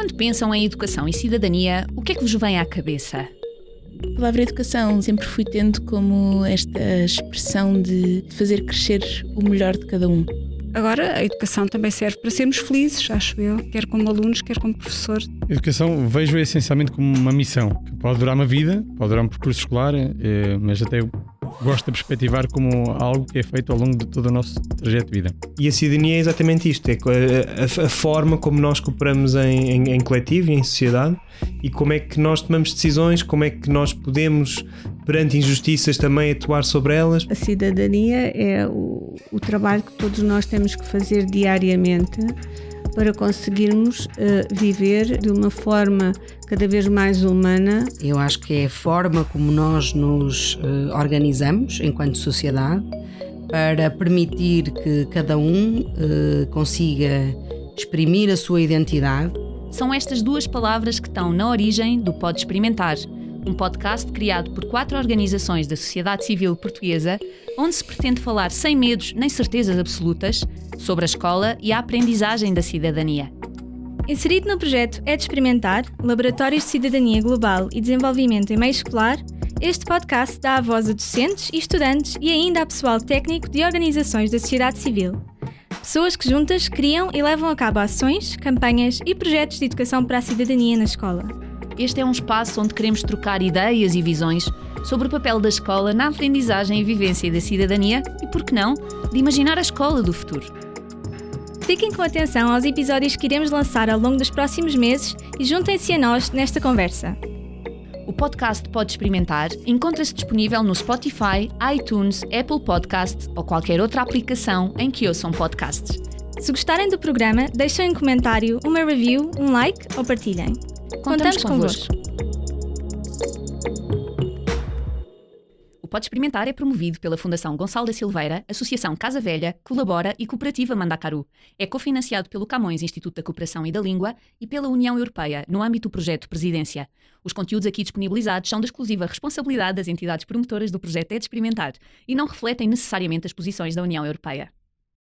Quando pensam em educação e cidadania, o que é que vos vem à cabeça? A palavra educação sempre fui tendo como esta expressão de fazer crescer o melhor de cada um. Agora, a educação também serve para sermos felizes, acho eu, quer como alunos, quer como professor. A educação vejo essencialmente como uma missão, que pode durar uma vida, pode durar um percurso escolar, eh, mas até gosto de perspectivar como algo que é feito ao longo de todo o nosso trajeto de vida. E a cidadania é exatamente isto: é a, a, a forma como nós cooperamos em, em, em, coletivo e em sociedade e como é que nós tomamos decisões, como é que nós podemos, perante injustiças, também atuar sobre elas. A cidadania é o, o trabalho que todos nós temos que fazer diariamente para conseguirmos uh, viver de uma forma cada vez mais humana. Eu acho que é a forma como nós nos uh, organizamos enquanto sociedade para permitir que cada um uh, consiga exprimir a sua identidade. São estas duas palavras que estão na origem do Pode Experimentar um podcast criado por quatro organizações da sociedade civil portuguesa, onde se pretende falar sem medos nem certezas absolutas sobre a escola e a aprendizagem da cidadania. Inserido no projeto É de Experimentar, Laboratórios de Cidadania Global e Desenvolvimento em Meio Escolar, este podcast dá a voz a docentes e estudantes e ainda a pessoal técnico de organizações da sociedade civil. Pessoas que juntas criam e levam a cabo ações, campanhas e projetos de educação para a cidadania na escola. Este é um espaço onde queremos trocar ideias e visões sobre o papel da escola na aprendizagem e vivência da cidadania e, por que não, de imaginar a escola do futuro. Fiquem com atenção aos episódios que iremos lançar ao longo dos próximos meses e juntem-se a nós nesta conversa. O podcast Pode Experimentar encontra-se disponível no Spotify, iTunes, Apple Podcasts ou qualquer outra aplicação em que ouçam podcasts. Se gostarem do programa, deixem um comentário, uma review, um like ou partilhem. Contamos, Contamos convosco. O Pode Experimentar é promovido pela Fundação Gonçalo da Silveira, Associação Casa Velha, Colabora e Cooperativa Mandacaru. É cofinanciado pelo Camões Instituto da Cooperação e da Língua e pela União Europeia, no âmbito do projeto Presidência. Os conteúdos aqui disponibilizados são da exclusiva responsabilidade das entidades promotoras do projeto É de Experimentar e não refletem necessariamente as posições da União Europeia.